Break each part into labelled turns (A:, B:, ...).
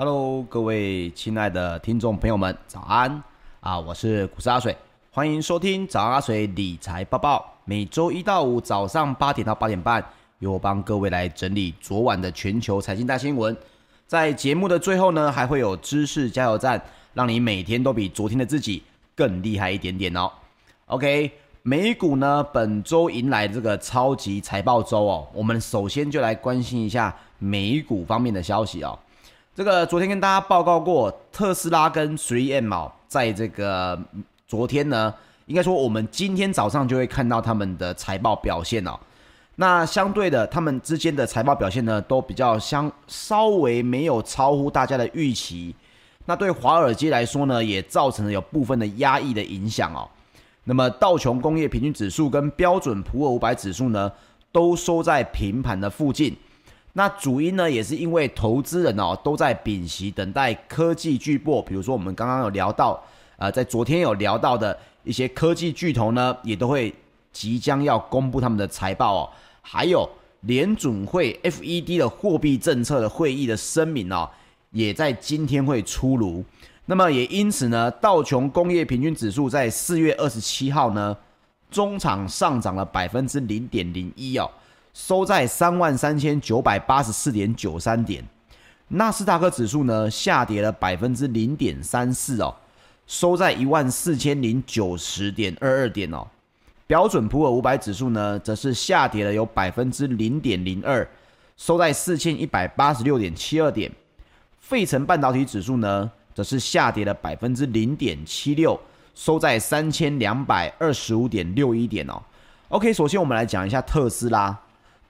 A: Hello，各位亲爱的听众朋友们，早安啊！我是股市阿水，欢迎收听早安阿水理财报报。每周一到五早上八点到八点半，由我帮各位来整理昨晚的全球财经大新闻。在节目的最后呢，还会有知识加油站，让你每天都比昨天的自己更厉害一点点哦。OK，美股呢本周迎来这个超级财报周哦，我们首先就来关心一下美股方面的消息哦。这个昨天跟大家报告过，特斯拉跟 3M 哦，在这个昨天呢，应该说我们今天早上就会看到他们的财报表现哦。那相对的，他们之间的财报表现呢，都比较相稍微没有超乎大家的预期。那对华尔街来说呢，也造成了有部分的压抑的影响哦。那么道琼工业平均指数跟标准普尔五百指数呢，都收在平盘的附近。那主因呢，也是因为投资人哦都在屏息等待科技巨擘，比如说我们刚刚有聊到，呃，在昨天有聊到的一些科技巨头呢，也都会即将要公布他们的财报哦。还有联准会 FED 的货币政策的会议的声明哦，也在今天会出炉。那么也因此呢，道琼工业平均指数在四月二十七号呢，中场上涨了百分之零点零一哦。收在三万三千九百八十四点九三点，纳斯达克指数呢下跌了百分之零点三四哦，收在一万四千零九十点二二点哦。标准普尔五百指数呢则是下跌了有百分之零点零二，收在四千一百八十六点七二点。费城半导体指数呢则是下跌了百分之零点七六，收在三千两百二十五点六一点哦。OK，首先我们来讲一下特斯拉。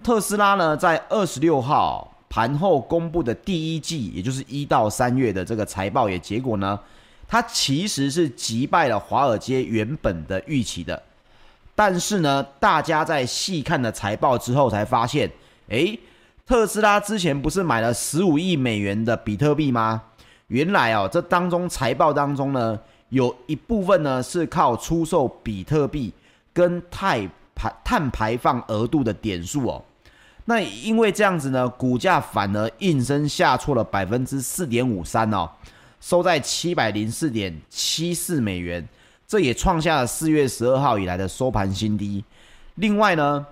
A: 特斯拉呢，在二十六号盘后公布的第一季，也就是一到三月的这个财报也结果呢，它其实是击败了华尔街原本的预期的。但是呢，大家在细看了财报之后才发现，诶，特斯拉之前不是买了十五亿美元的比特币吗？原来哦，这当中财报当中呢，有一部分呢是靠出售比特币跟泰排碳排放额度的点数哦。那因为这样子呢，股价反而应声下挫了百分之四点五三哦，收在七百零四点七四美元，这也创下了四月十二号以来的收盘新低。另外呢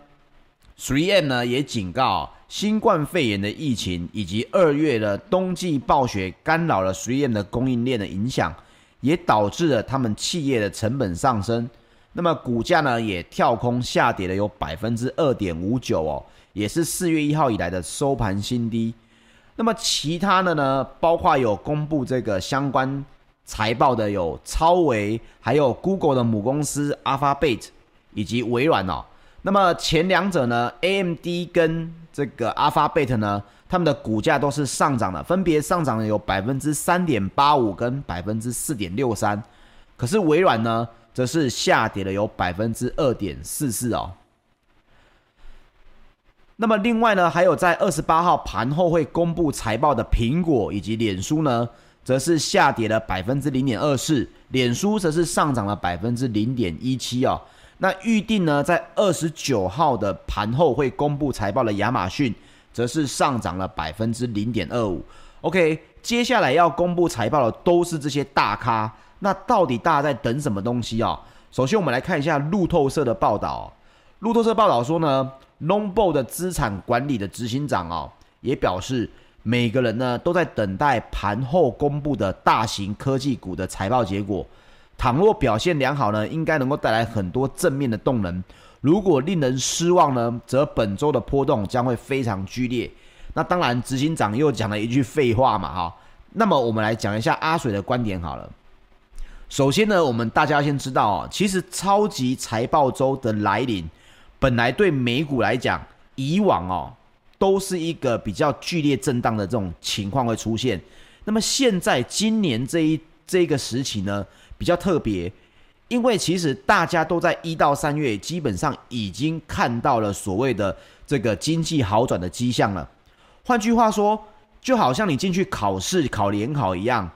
A: ，3M 呢也警告，新冠肺炎的疫情以及二月的冬季暴雪干扰了 3M 的供应链的影响，也导致了他们企业的成本上升。那么股价呢也跳空下跌了有百分之二点五九哦。也是四月一号以来的收盘新低。那么其他的呢，包括有公布这个相关财报的有超微，还有 Google 的母公司 Alphabet 以及微软哦。那么前两者呢，AMD 跟这个 Alphabet 呢，他们的股价都是上涨的，分别上涨了有百分之三点八五跟百分之四点六三。可是微软呢，则是下跌了有百分之二点四四哦。那么另外呢，还有在二十八号盘后会公布财报的苹果以及脸书呢，则是下跌了百分之零点二四，脸书则是上涨了百分之零点一七哦。那预定呢，在二十九号的盘后会公布财报的亚马逊，则是上涨了百分之零点二五。OK，接下来要公布财报的都是这些大咖，那到底大家在等什么东西哦？首先我们来看一下路透社的报道，路透社报道说呢。n o n b o 的资产管理的执行长哦，也表示，每个人呢都在等待盘后公布的大型科技股的财报结果。倘若表现良好呢，应该能够带来很多正面的动能；如果令人失望呢，则本周的波动将会非常剧烈。那当然，执行长又讲了一句废话嘛，哈。那么我们来讲一下阿水的观点好了。首先呢，我们大家先知道哦，其实超级财报周的来临。本来对美股来讲，以往哦都是一个比较剧烈震荡的这种情况会出现。那么现在今年这一这个时期呢，比较特别，因为其实大家都在一到三月基本上已经看到了所谓的这个经济好转的迹象了。换句话说，就好像你进去考试考联考一样，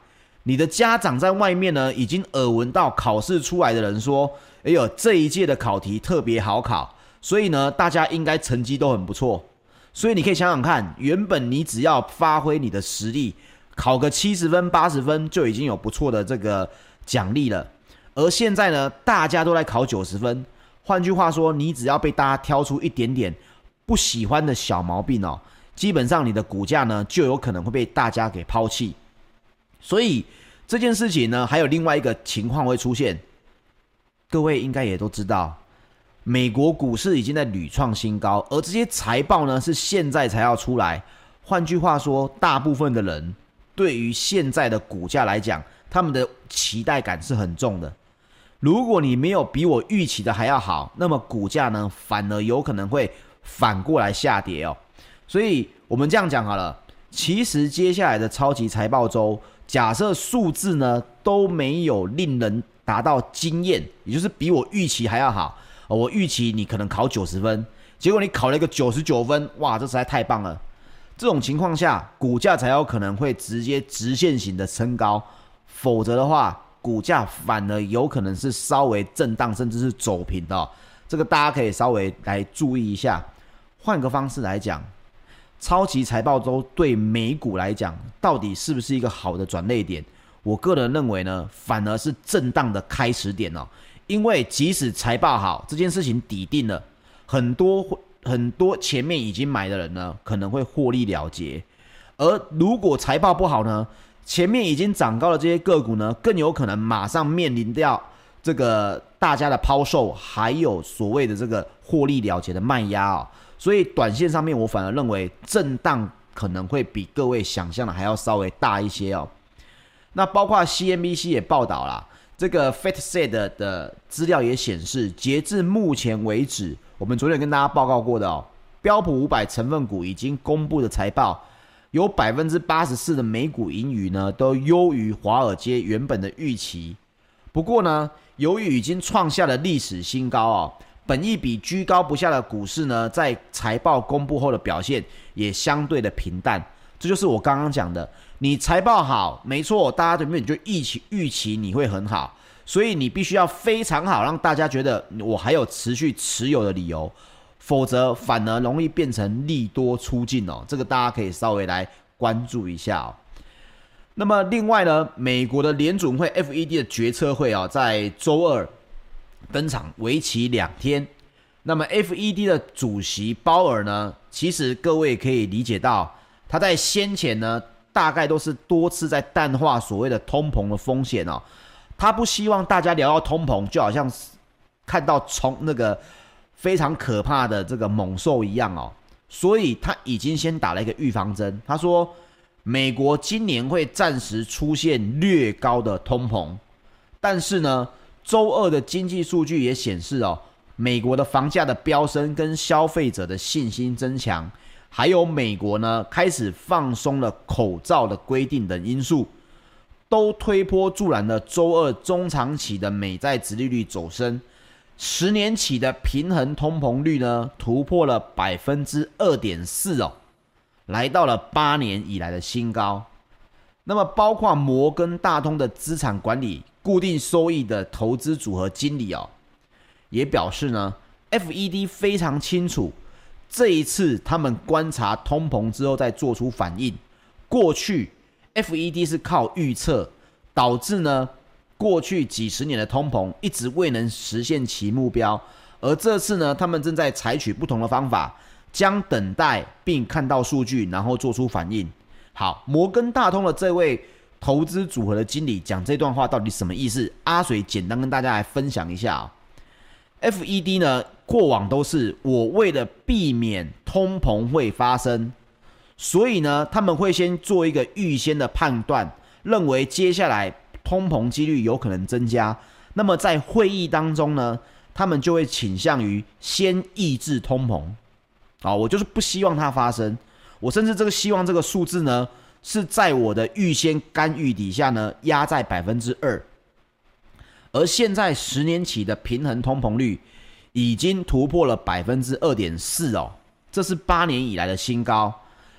A: 你的家长在外面呢已经耳闻到考试出来的人说：“哎呦，这一届的考题特别好考。”所以呢，大家应该成绩都很不错。所以你可以想想看，原本你只要发挥你的实力，考个七十分、八十分就已经有不错的这个奖励了。而现在呢，大家都来考九十分，换句话说，你只要被大家挑出一点点不喜欢的小毛病哦，基本上你的股价呢就有可能会被大家给抛弃。所以这件事情呢，还有另外一个情况会出现，各位应该也都知道。美国股市已经在屡创新高，而这些财报呢是现在才要出来。换句话说，大部分的人对于现在的股价来讲，他们的期待感是很重的。如果你没有比我预期的还要好，那么股价呢反而有可能会反过来下跌哦。所以我们这样讲好了，其实接下来的超级财报周，假设数字呢都没有令人达到惊艳，也就是比我预期还要好。我预期你可能考九十分，结果你考了一个九十九分，哇，这实在太棒了！这种情况下，股价才有可能会直接直线型的升高，否则的话，股价反而有可能是稍微震荡，甚至是走平的。这个大家可以稍微来注意一下。换个方式来讲，超级财报周对美股来讲，到底是不是一个好的转捩点？我个人认为呢，反而是震荡的开始点哦。因为即使财报好，这件事情底定了，很多很多前面已经买的人呢，可能会获利了结；而如果财报不好呢，前面已经涨高的这些个股呢，更有可能马上面临掉这个大家的抛售，还有所谓的这个获利了结的卖压哦。所以短线上面，我反而认为震荡可能会比各位想象的还要稍微大一些哦。那包括 CNBC 也报道了。这个 FactSet 的资料也显示，截至目前为止，我们昨天跟大家报告过的哦，标普五百成分股已经公布的财报，有百分之八十四的美股盈余呢，都优于华尔街原本的预期。不过呢，由于已经创下了历史新高哦，本益比居高不下的股市呢，在财报公布后的表现也相对的平淡。这就是我刚刚讲的。你财报好，没错，大家对面就预期预期你会很好，所以你必须要非常好，让大家觉得我还有持续持有的理由，否则反而容易变成利多出尽哦。这个大家可以稍微来关注一下哦。那么另外呢，美国的联准会 FED 的决策会啊，在周二登场，为期两天。那么 FED 的主席鲍尔呢，其实各位可以理解到，他在先前呢。大概都是多次在淡化所谓的通膨的风险哦，他不希望大家聊到通膨，就好像看到从那个非常可怕的这个猛兽一样哦，所以他已经先打了一个预防针。他说，美国今年会暂时出现略高的通膨，但是呢，周二的经济数据也显示哦，美国的房价的飙升跟消费者的信心增强。还有美国呢，开始放松了口罩的规定等因素，都推波助澜了周二中长期的美债殖利率走升，十年期的平衡通膨率呢突破了百分之二点四哦，来到了八年以来的新高。那么，包括摩根大通的资产管理固定收益的投资组合经理哦，也表示呢，FED 非常清楚。这一次，他们观察通膨之后再做出反应。过去，FED 是靠预测，导致呢过去几十年的通膨一直未能实现其目标。而这次呢，他们正在采取不同的方法，将等待并看到数据，然后做出反应。好，摩根大通的这位投资组合的经理讲这段话到底什么意思？阿水简单跟大家来分享一下啊。FED 呢，过往都是我为了避免通膨会发生，所以呢，他们会先做一个预先的判断，认为接下来通膨几率有可能增加。那么在会议当中呢，他们就会倾向于先抑制通膨。啊，我就是不希望它发生，我甚至这个希望这个数字呢，是在我的预先干预底下呢，压在百分之二。而现在十年期的平衡通膨率已经突破了百分之二点四哦，这是八年以来的新高。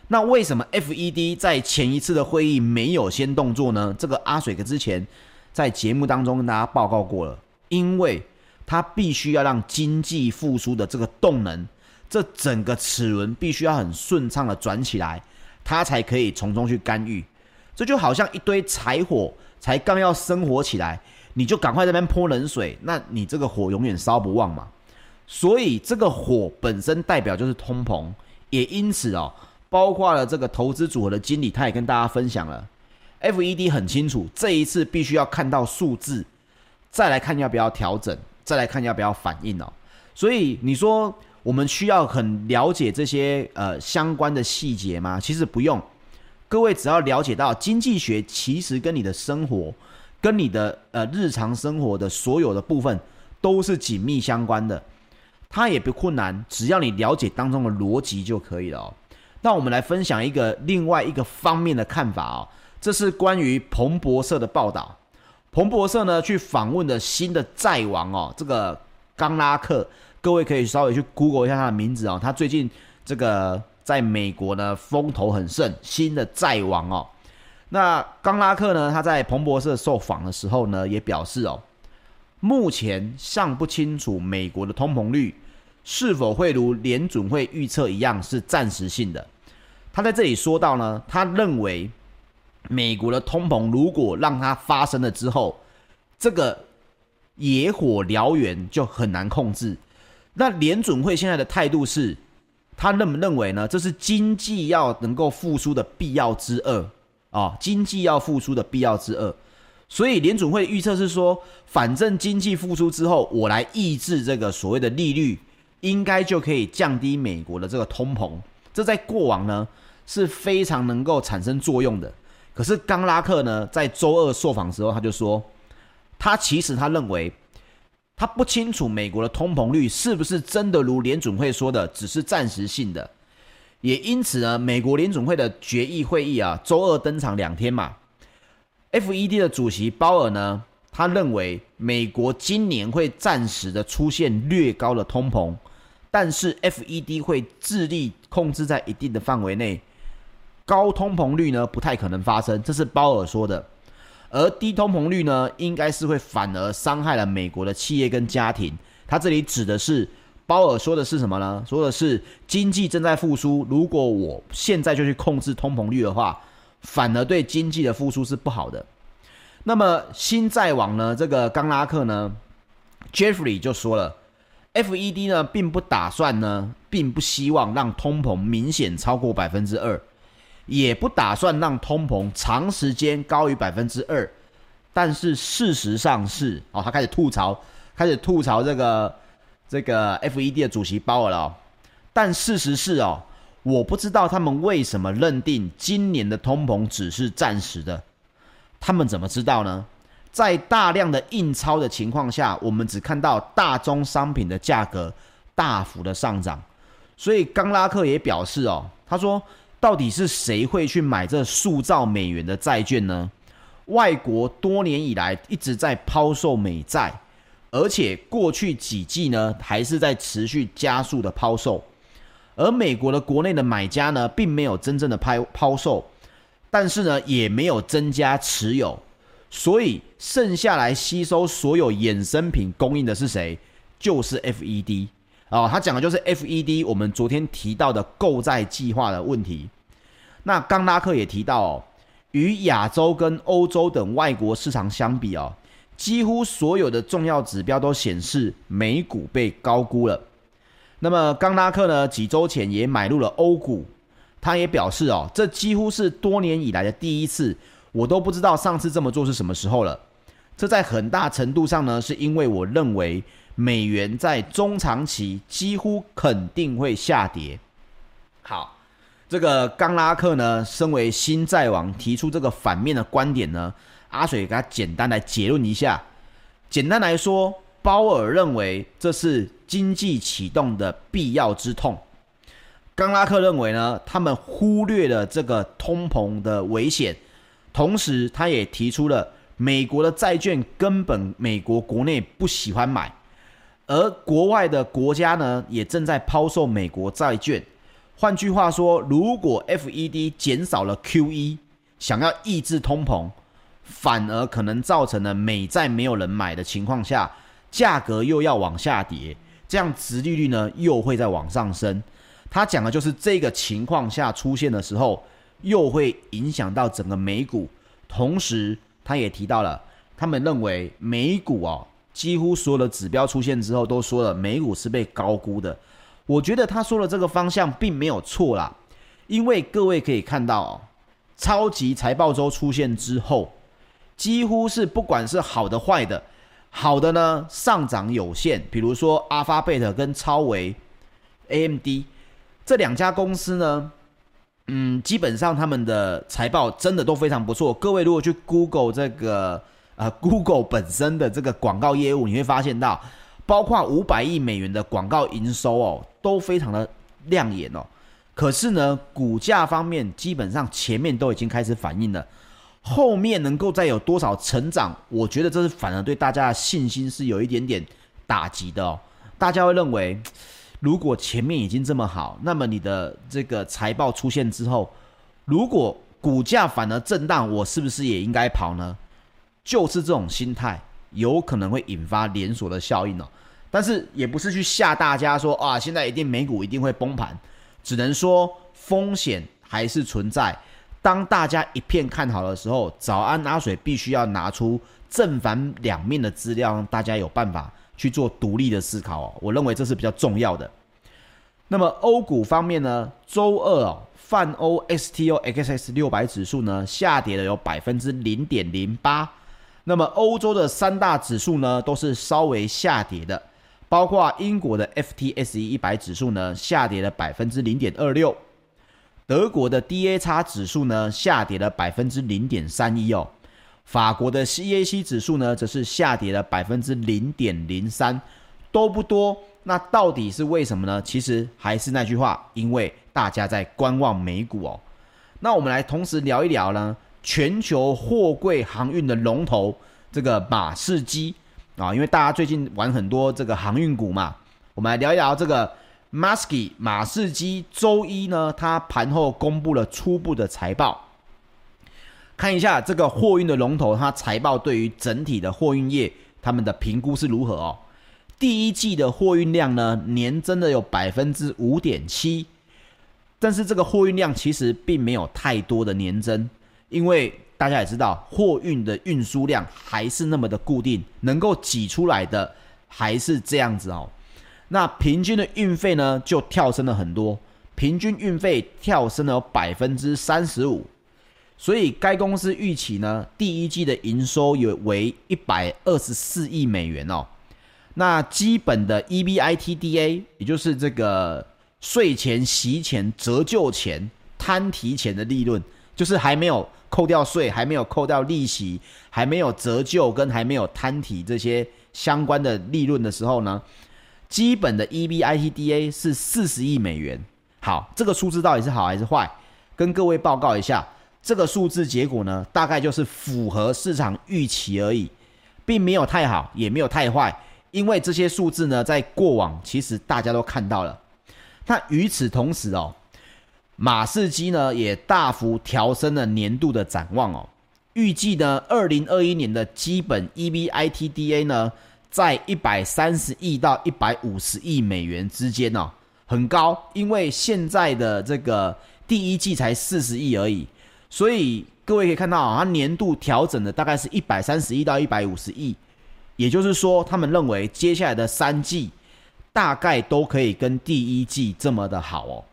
A: 那为什么 FED 在前一次的会议没有先动作呢？这个阿水哥之前在节目当中跟大家报告过了，因为他必须要让经济复苏的这个动能，这整个齿轮必须要很顺畅的转起来，他才可以从中去干预。这就好像一堆柴火才刚要生火起来，你就赶快在那边泼冷水，那你这个火永远烧不旺嘛。所以这个火本身代表就是通膨，也因此哦，包括了这个投资组合的经理，他也跟大家分享了，FED 很清楚，这一次必须要看到数字，再来看要不要调整，再来看要不要反应哦。所以你说我们需要很了解这些呃相关的细节吗？其实不用，各位只要了解到经济学其实跟你的生活，跟你的呃日常生活的所有的部分都是紧密相关的。它也不困难，只要你了解当中的逻辑就可以了哦。那我们来分享一个另外一个方面的看法哦。这是关于彭博社的报道。彭博社呢去访问的新的债王哦，这个冈拉克，各位可以稍微去 Google 一下他的名字哦。他最近这个在美国呢风头很盛，新的债王哦。那冈拉克呢，他在彭博社受访的时候呢，也表示哦。目前尚不清楚美国的通膨率是否会如联准会预测一样是暂时性的。他在这里说到呢，他认为美国的通膨如果让它发生了之后，这个野火燎原就很难控制。那联准会现在的态度是，他认不认为呢？这是经济要能够复苏的必要之二啊，经济要复苏的必要之二。所以联准会预测是说，反正经济复苏之后，我来抑制这个所谓的利率，应该就可以降低美国的这个通膨。这在过往呢是非常能够产生作用的。可是冈拉克呢在周二受访时候，他就说，他其实他认为，他不清楚美国的通膨率是不是真的如联准会说的，只是暂时性的。也因此呢，美国联准会的决议会议啊，周二登场两天嘛。FED 的主席鲍尔呢，他认为美国今年会暂时的出现略高的通膨，但是 FED 会致力控制在一定的范围内，高通膨率呢不太可能发生，这是鲍尔说的。而低通膨率呢，应该是会反而伤害了美国的企业跟家庭。他这里指的是鲍尔说的是什么呢？说的是经济正在复苏，如果我现在就去控制通膨率的话。反而对经济的复苏是不好的。那么新债网呢？这个冈拉克呢，Jeffrey 就说了，FED 呢并不打算呢，并不希望让通膨明显超过百分之二，也不打算让通膨长时间高于百分之二。但是事实上是，哦，他开始吐槽，开始吐槽这个这个 FED 的主席鲍尔了。但事实是哦。我不知道他们为什么认定今年的通膨只是暂时的，他们怎么知道呢？在大量的印钞的情况下，我们只看到大宗商品的价格大幅的上涨，所以冈拉克也表示哦，他说到底是谁会去买这数兆美元的债券呢？外国多年以来一直在抛售美债，而且过去几季呢还是在持续加速的抛售。而美国的国内的买家呢，并没有真正的抛抛售，但是呢，也没有增加持有，所以剩下来吸收所有衍生品供应的是谁？就是 FED 哦，他讲的就是 FED。我们昨天提到的购债计划的问题。那冈拉克也提到哦，与亚洲跟欧洲等外国市场相比哦，几乎所有的重要指标都显示美股被高估了。那么冈拉克呢，几周前也买入了欧股，他也表示哦，这几乎是多年以来的第一次，我都不知道上次这么做是什么时候了。这在很大程度上呢，是因为我认为美元在中长期几乎肯定会下跌。好，这个冈拉克呢，身为新债王，提出这个反面的观点呢，阿水给他简单来结论一下。简单来说，鲍尔认为这是。经济启动的必要之痛，冈拉克认为呢，他们忽略了这个通膨的危险，同时他也提出了美国的债券根本美国国内不喜欢买，而国外的国家呢也正在抛售美国债券。换句话说，如果 FED 减少了 QE，想要抑制通膨，反而可能造成了美债没有人买的情况下，价格又要往下跌。这样，殖利率呢又会再往上升。他讲的就是这个情况下出现的时候，又会影响到整个美股同时他也提到了，他们认为美股哦，几乎所有的指标出现之后，都说了美股是被高估的。我觉得他说的这个方向并没有错啦，因为各位可以看到哦，超级财报周出现之后，几乎是不管是好的坏的，好的呢上涨有限，比如说阿发贝特跟超微 AMD 这两家公司呢，嗯，基本上他们的财报真的都非常不错。各位如果去 Google 这个呃 Google 本身的这个广告业务，你会发现到，包括五百亿美元的广告营收哦，都非常的亮眼哦。可是呢，股价方面基本上前面都已经开始反映了，后面能够再有多少成长，我觉得这是反而对大家的信心是有一点点打击的哦。大家会认为。如果前面已经这么好，那么你的这个财报出现之后，如果股价反而震荡，我是不是也应该跑呢？就是这种心态，有可能会引发连锁的效应哦。但是也不是去吓大家说啊，现在一定美股一定会崩盘，只能说风险还是存在。当大家一片看好的时候，早安阿水必须要拿出正反两面的资料，让大家有办法。去做独立的思考哦，我认为这是比较重要的。那么欧股方面呢，周二哦，泛欧 STOXX 六百指数呢下跌了有百分之零点零八。那么欧洲的三大指数呢都是稍微下跌的，包括英国的 FTSE 一百指数呢下跌了百分之零点二六，德国的 DAX 指数呢下跌了百分之零点三一哦。法国的 CAC 指数呢，则是下跌了百分之零点零三，都不多。那到底是为什么呢？其实还是那句话，因为大家在观望美股哦。那我们来同时聊一聊呢，全球货柜航运的龙头这个马士基啊，因为大家最近玩很多这个航运股嘛，我们来聊一聊这个 m a s k y 马士基。周一呢，它盘后公布了初步的财报。看一下这个货运的龙头，它财报对于整体的货运业他们的评估是如何哦？第一季的货运量呢，年增的有百分之五点七，但是这个货运量其实并没有太多的年增，因为大家也知道，货运的运输量还是那么的固定，能够挤出来的还是这样子哦。那平均的运费呢，就跳升了很多，平均运费跳升了百分之三十五。所以该公司预期呢，第一季的营收有为一百二十四亿美元哦。那基本的 EBITDA，也就是这个税前、息前、折旧前、摊提前的利润，就是还没有扣掉税、还没有扣掉利息、还没有折旧跟还没有摊提这些相关的利润的时候呢，基本的 EBITDA 是四十亿美元。好，这个数字到底是好还是坏？跟各位报告一下。这个数字结果呢，大概就是符合市场预期而已，并没有太好，也没有太坏。因为这些数字呢，在过往其实大家都看到了。那与此同时哦，马士基呢也大幅调升了年度的展望哦，预计呢，二零二一年的基本 EBITDA 呢，在一百三十亿到一百五十亿美元之间哦，很高。因为现在的这个第一季才四十亿而已。所以各位可以看到啊，它年度调整的大概是一百三十亿到一百五十亿，也就是说，他们认为接下来的三季大概都可以跟第一季这么的好哦，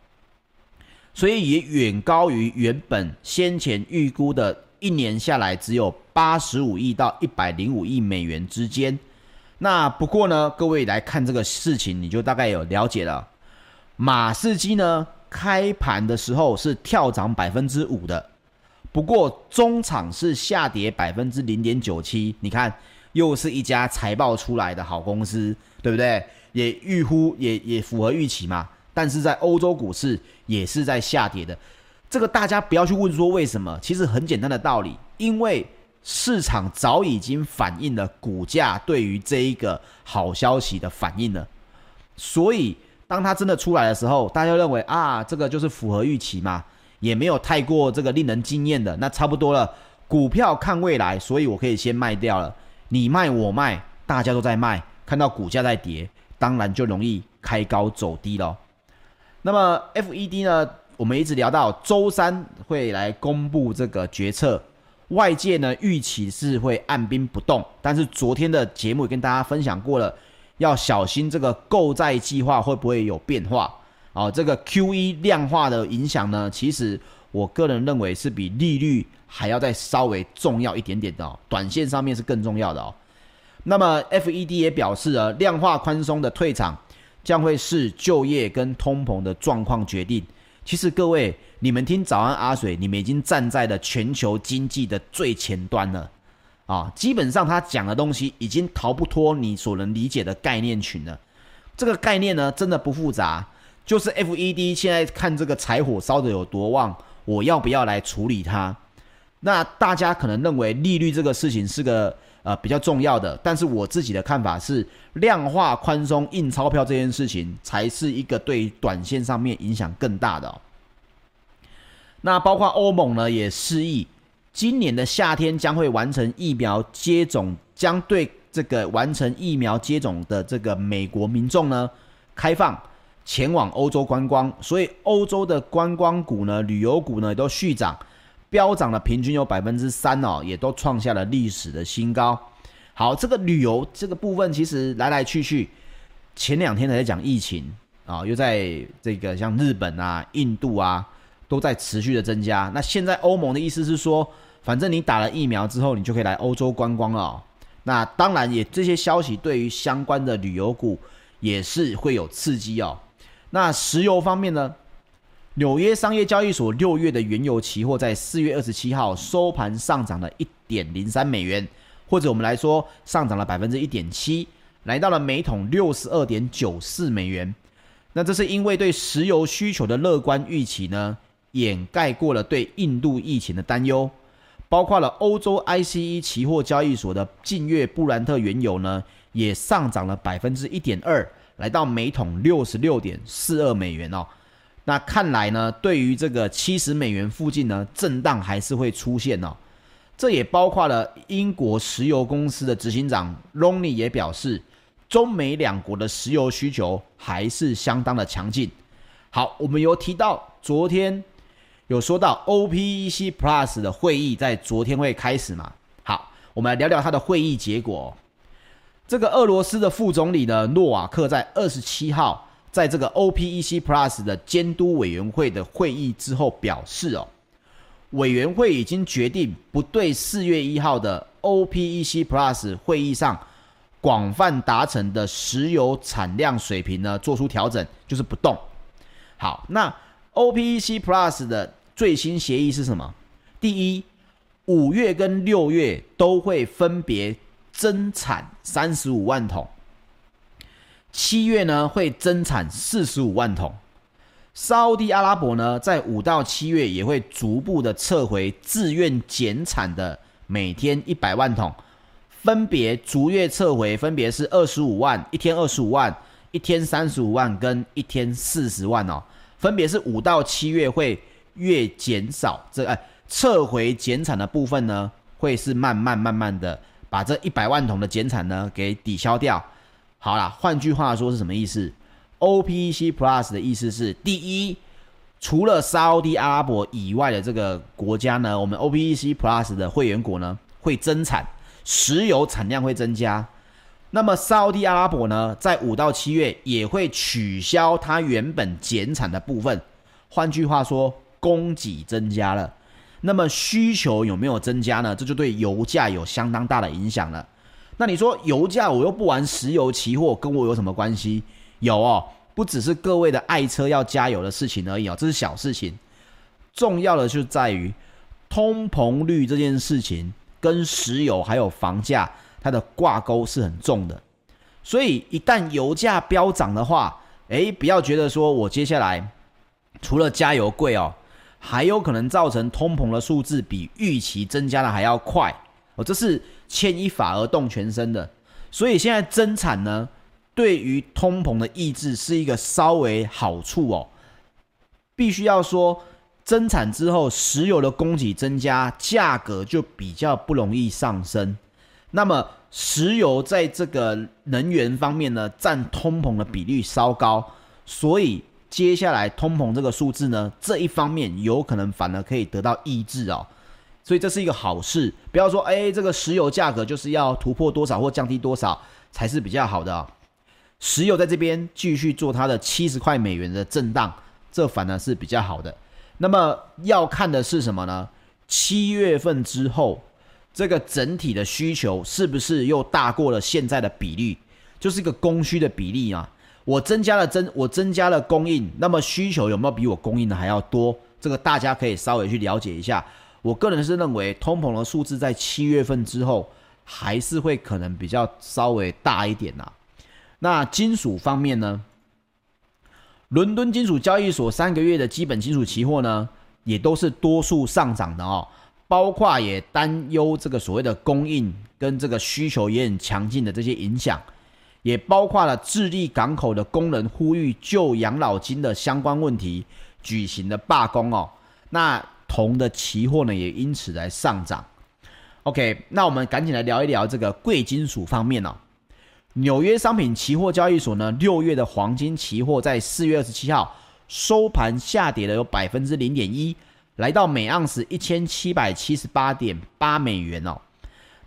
A: 所以也远高于原本先前预估的一年下来只有八十五亿到一百零五亿美元之间。那不过呢，各位来看这个事情，你就大概有了解了。马士基呢，开盘的时候是跳涨百分之五的。不过中场是下跌百分之零点九七，你看又是一家财报出来的好公司，对不对？也预乎也也符合预期嘛。但是在欧洲股市也是在下跌的，这个大家不要去问说为什么，其实很简单的道理，因为市场早已经反映了股价对于这一个好消息的反应了，所以当它真的出来的时候，大家认为啊，这个就是符合预期嘛。也没有太过这个令人惊艳的，那差不多了。股票看未来，所以我可以先卖掉了。你卖我卖，大家都在卖，看到股价在跌，当然就容易开高走低了。那么 FED 呢？我们一直聊到周三会来公布这个决策，外界呢预期是会按兵不动，但是昨天的节目也跟大家分享过了，要小心这个购债计划会不会有变化哦。这个 QE 量化的影响呢，其实我个人认为是比利率还要再稍微重要一点点的哦，短线上面是更重要的哦。那么 FED 也表示了，量化宽松的退场将会是就业跟通膨的状况决定。其实各位。你们听早安阿水，你们已经站在了全球经济的最前端了啊！基本上他讲的东西已经逃不脱你所能理解的概念群了。这个概念呢，真的不复杂，就是 FED 现在看这个柴火烧得有多旺，我要不要来处理它？那大家可能认为利率这个事情是个呃比较重要的，但是我自己的看法是，量化宽松印钞票这件事情才是一个对短线上面影响更大的。那包括欧盟呢，也示意今年的夏天将会完成疫苗接种，将对这个完成疫苗接种的这个美国民众呢开放前往欧洲观光，所以欧洲的观光股呢、旅游股呢都续涨，飙涨了平均有百分之三哦，也都创下了历史的新高。好，这个旅游这个部分其实来来去去，前两天还在讲疫情啊，又在这个像日本啊、印度啊。都在持续的增加。那现在欧盟的意思是说，反正你打了疫苗之后，你就可以来欧洲观光了哦。那当然也这些消息对于相关的旅游股也是会有刺激哦。那石油方面呢？纽约商业交易所六月的原油期货在四月二十七号收盘上涨了一点零三美元，或者我们来说上涨了百分之一点七，来到了每桶六十二点九四美元。那这是因为对石油需求的乐观预期呢，掩盖过了对印度疫情的担忧，包括了欧洲 ICE 期货交易所的近月布兰特原油呢，也上涨了百分之一点二，来到每桶六十六点四二美元哦。那看来呢，对于这个七十美元附近呢，震荡还是会出现哦。这也包括了英国石油公司的执行长 Ronnie 也表示，中美两国的石油需求还是相当的强劲。好，我们有提到昨天。有说到 OPEC Plus 的会议在昨天会开始嘛？好，我们来聊聊他的会议结果。这个俄罗斯的副总理呢，诺瓦克在二十七号在这个 OPEC Plus 的监督委员会的会议之后表示哦，委员会已经决定不对四月一号的 OPEC Plus 会议上广泛达成的石油产量水平呢做出调整，就是不动。好，那 OPEC Plus 的最新协议是什么？第一，五月跟六月都会分别增产三十五万桶，七月呢会增产四十五万桶。沙乌地阿拉伯呢，在五到七月也会逐步的撤回自愿减产的每天一百万桶，分别逐月撤回，分别是二十五万，一天二十五万，一天三十五万跟一天四十万哦，分别是五到七月会。越减少这、哎、撤回减产的部分呢，会是慢慢慢慢的把这一百万桶的减产呢给抵消掉。好啦，换句话说是什么意思？OPEC Plus 的意思是，第一，除了沙乌地阿拉伯以外的这个国家呢，我们 OPEC Plus 的会员国呢会增产，石油产量会增加。那么沙乌地阿拉伯呢，在五到七月也会取消它原本减产的部分。换句话说。供给增加了，那么需求有没有增加呢？这就对油价有相当大的影响了。那你说油价我又不玩石油期货，跟我有什么关系？有哦，不只是各位的爱车要加油的事情而已哦，这是小事情。重要的就在于通膨率这件事情跟石油还有房价它的挂钩是很重的。所以一旦油价飙涨的话，诶，不要觉得说我接下来除了加油贵哦。还有可能造成通膨的数字比预期增加的还要快哦，这是牵一发而动全身的。所以现在增产呢，对于通膨的抑制是一个稍微好处哦。必须要说，增产之后，石油的供给增加，价格就比较不容易上升。那么，石油在这个能源方面呢，占通膨的比率稍高，所以。接下来通膨这个数字呢，这一方面有可能反而可以得到抑制哦，所以这是一个好事。不要说，哎，这个石油价格就是要突破多少或降低多少才是比较好的。石油在这边继续做它的七十块美元的震荡，这反而是比较好的。那么要看的是什么呢？七月份之后，这个整体的需求是不是又大过了现在的比例？就是一个供需的比例啊。我增加了增，我增加了供应，那么需求有没有比我供应的还要多？这个大家可以稍微去了解一下。我个人是认为，通膨的数字在七月份之后还是会可能比较稍微大一点呐、那金属方面呢？伦敦金属交易所三个月的基本金属期货呢，也都是多数上涨的哦。包括也担忧这个所谓的供应跟这个需求也很强劲的这些影响，也包括了智利港口的工人呼吁就养老金的相关问题举行的罢工哦。那铜的期货呢，也因此来上涨。OK，那我们赶紧来聊一聊这个贵金属方面哦。纽约商品期货交易所呢，六月的黄金期货在四月二十七号收盘下跌了有百分之零点一，来到每盎司一千七百七十八点八美元哦。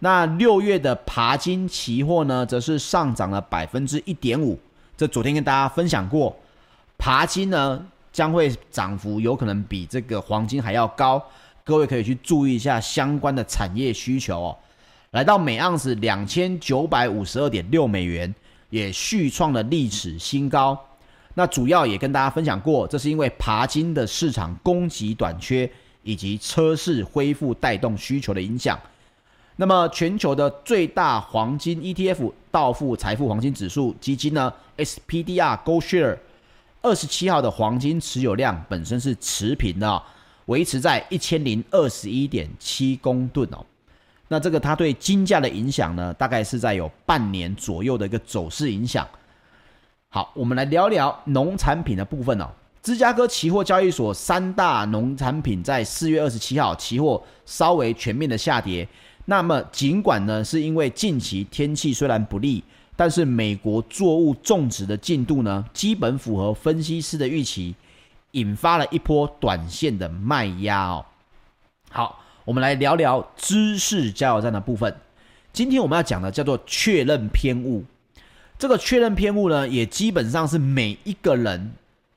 A: 那六月的爬金期货呢，则是上涨了百分之一点五。这昨天跟大家分享过，爬金呢将会涨幅有可能比这个黄金还要高，各位可以去注意一下相关的产业需求哦。来到每盎司两千九百五十二点六美元，也续创了历史新高。那主要也跟大家分享过，这是因为爬金的市场供给短缺以及车市恢复带动需求的影响。那么全球的最大黄金 ETF 道富财富黄金指数基金呢，SPDR Gold Share，二十七号的黄金持有量本身是持平的，维持在一千零二十一点七公吨哦。那这个它对金价的影响呢，大概是在有半年左右的一个走势影响。好，我们来聊聊农产品的部分哦。芝加哥期货交易所三大农产品在四月二十七号期货稍微全面的下跌。那么尽管呢，是因为近期天气虽然不利，但是美国作物种植的进度呢，基本符合分析师的预期，引发了一波短线的卖压哦。好。我们来聊聊知识加油站的部分。今天我们要讲的叫做确认偏误。这个确认偏误呢，也基本上是每一个人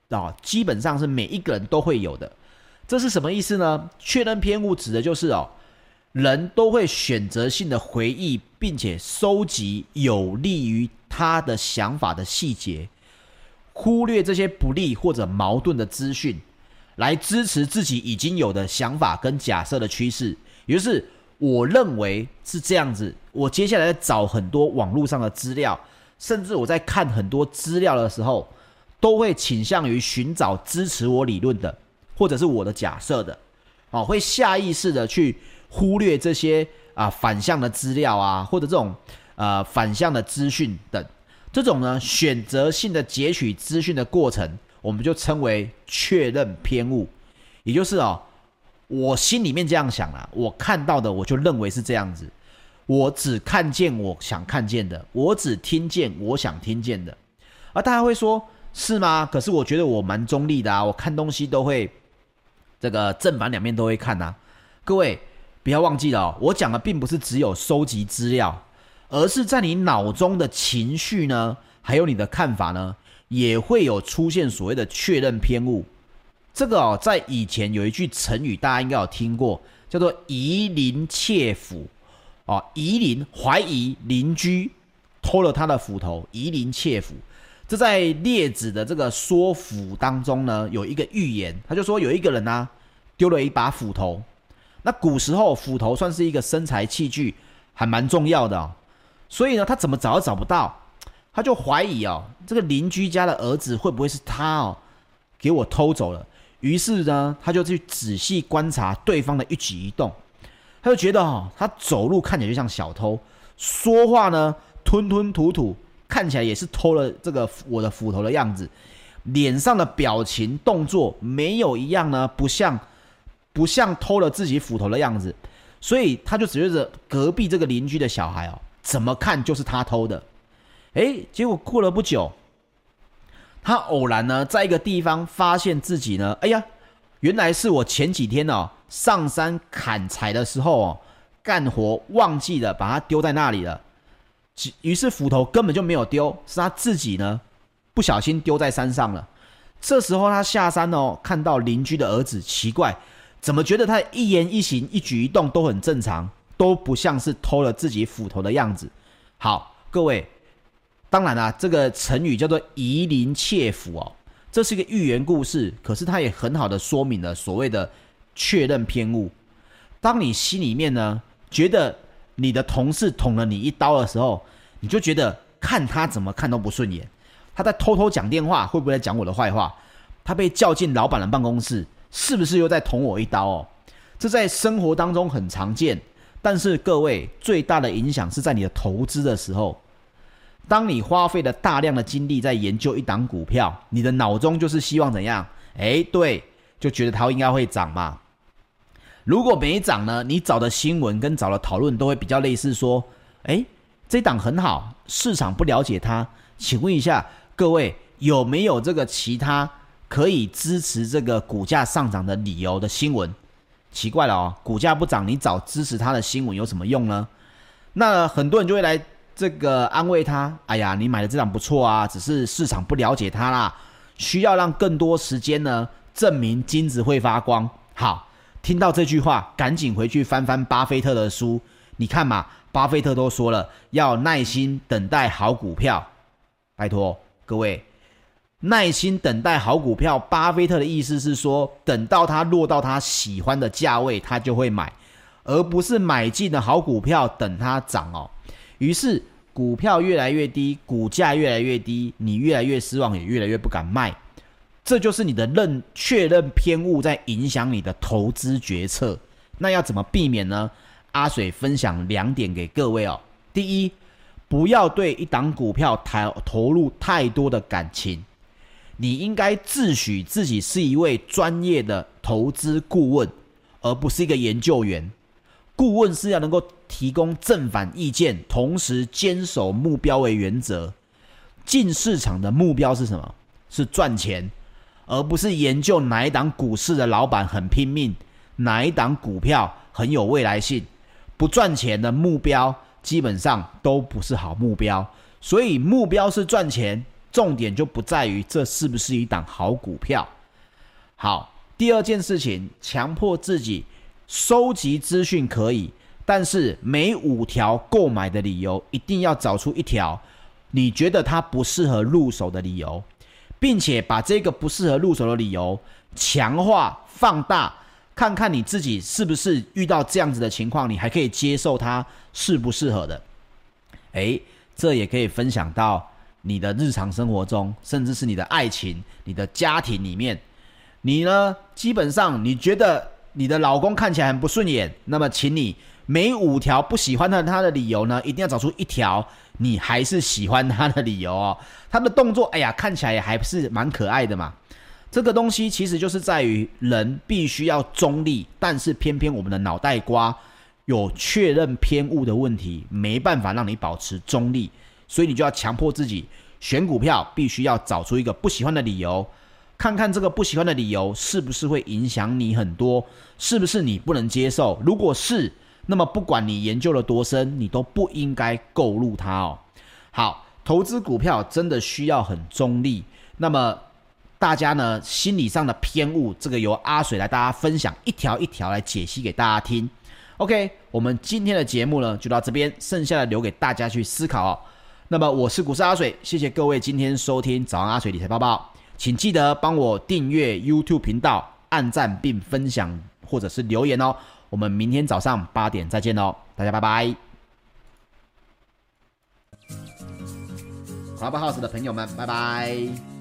A: 啊，基本上是每一个人都会有的。这是什么意思呢？确认偏误指的就是哦，人都会选择性的回忆，并且收集有利于他的想法的细节，忽略这些不利或者矛盾的资讯。来支持自己已经有的想法跟假设的趋势，也就是我认为是这样子。我接下来找很多网络上的资料，甚至我在看很多资料的时候，都会倾向于寻找支持我理论的，或者是我的假设的，哦，会下意识的去忽略这些啊反向的资料啊，或者这种呃反向的资讯等，这种呢选择性的截取资讯的过程。我们就称为确认偏误，也就是哦，我心里面这样想啦，我看到的我就认为是这样子，我只看见我想看见的，我只听见我想听见的，而大家会说是吗？可是我觉得我蛮中立的啊，我看东西都会这个正反两面都会看呐。各位不要忘记了，我讲的并不是只有收集资料，而是在你脑中的情绪呢，还有你的看法呢。也会有出现所谓的确认偏误，这个哦，在以前有一句成语，大家应该有听过，叫做疑邻窃斧，哦，疑邻怀疑邻居偷了他的斧头，疑邻窃斧。这在列子的这个说斧当中呢，有一个寓言，他就说有一个人呢、啊、丢了一把斧头，那古时候斧头算是一个生财器具，还蛮重要的、哦，所以呢，他怎么找都找不到。他就怀疑哦，这个邻居家的儿子会不会是他哦，给我偷走了？于是呢，他就去仔细观察对方的一举一动，他就觉得哦，他走路看起来就像小偷，说话呢吞吞吐吐，看起来也是偷了这个我的斧头的样子，脸上的表情动作没有一样呢，不像不像偷了自己斧头的样子，所以他就觉得隔壁这个邻居的小孩哦，怎么看就是他偷的。诶，结果过了不久，他偶然呢，在一个地方发现自己呢，哎呀，原来是我前几天哦上山砍柴的时候哦，干活忘记了把它丢在那里了，于是斧头根本就没有丢，是他自己呢不小心丢在山上了。这时候他下山哦，看到邻居的儿子，奇怪，怎么觉得他一言一行、一举一动都很正常，都不像是偷了自己斧头的样子。好，各位，当然啦、啊，这个成语叫做夷陵窃斧哦，这是一个寓言故事，可是它也很好的说明了所谓的确认偏误。当你心里面呢觉得你的同事捅了你一刀的时候，你就觉得看他怎么看都不顺眼。他在偷偷讲电话，会不会讲我的坏话？他被叫进老板的办公室，是不是又在捅我一刀哦？这在生活当中很常见，但是各位最大的影响是在你的投资的时候。当你花费了大量的精力在研究一档股票，你的脑中就是希望怎样？哎，对，就觉得它应该会涨嘛。如果没涨呢？你找的新闻跟找的讨论都会比较类似，说，哎，这档很好，市场不了解它，请问一下。各位有没有这个其他可以支持这个股价上涨的理由的新闻？奇怪了哦，股价不涨，你找支持它的新闻有什么用呢？那很多人就会来这个安慰他：哎呀，你买的这档不错啊，只是市场不了解它啦，需要让更多时间呢，证明金子会发光。好，听到这句话，赶紧回去翻翻巴菲特的书，你看嘛，巴菲特都说了，要耐心等待好股票，拜托。各位，耐心等待好股票。巴菲特的意思是说，等到它落到他喜欢的价位，他就会买，而不是买进的好股票等它涨哦。于是股票越来越低，股价越来越低，你越来越失望，也越来越不敢卖。这就是你的认确认偏误在影响你的投资决策。那要怎么避免呢？阿水分享两点给各位哦。第一。不要对一档股票投投入太多的感情，你应该自诩自己是一位专业的投资顾问，而不是一个研究员。顾问是要能够提供正反意见，同时坚守目标为原则。进市场的目标是什么？是赚钱，而不是研究哪一档股市的老板很拼命，哪一档股票很有未来性。不赚钱的目标。基本上都不是好目标，所以目标是赚钱，重点就不在于这是不是一档好股票。好，第二件事情，强迫自己收集资讯可以，但是每五条购买的理由，一定要找出一条你觉得它不适合入手的理由，并且把这个不适合入手的理由强化放大。看看你自己是不是遇到这样子的情况，你还可以接受它适不适合的？诶，这也可以分享到你的日常生活中，甚至是你的爱情、你的家庭里面。你呢，基本上你觉得你的老公看起来很不顺眼，那么请你每五条不喜欢他他的理由呢，一定要找出一条你还是喜欢他的理由哦。他的动作，哎呀，看起来也还是蛮可爱的嘛。这个东西其实就是在于人必须要中立，但是偏偏我们的脑袋瓜有确认偏误的问题，没办法让你保持中立，所以你就要强迫自己选股票，必须要找出一个不喜欢的理由，看看这个不喜欢的理由是不是会影响你很多，是不是你不能接受？如果是，那么不管你研究了多深，你都不应该购入它哦。好，投资股票真的需要很中立，那么。大家呢，心理上的偏误，这个由阿水来大家分享一条一条来解析给大家听。OK，我们今天的节目呢就到这边，剩下的留给大家去思考哦。那么我是股市阿水，谢谢各位今天收听早安阿水理财报报，请记得帮我订阅 YouTube 频道、按赞并分享或者是留言哦。我们明天早上八点再见哦，大家拜拜。Clubhouse 的朋友们，拜拜。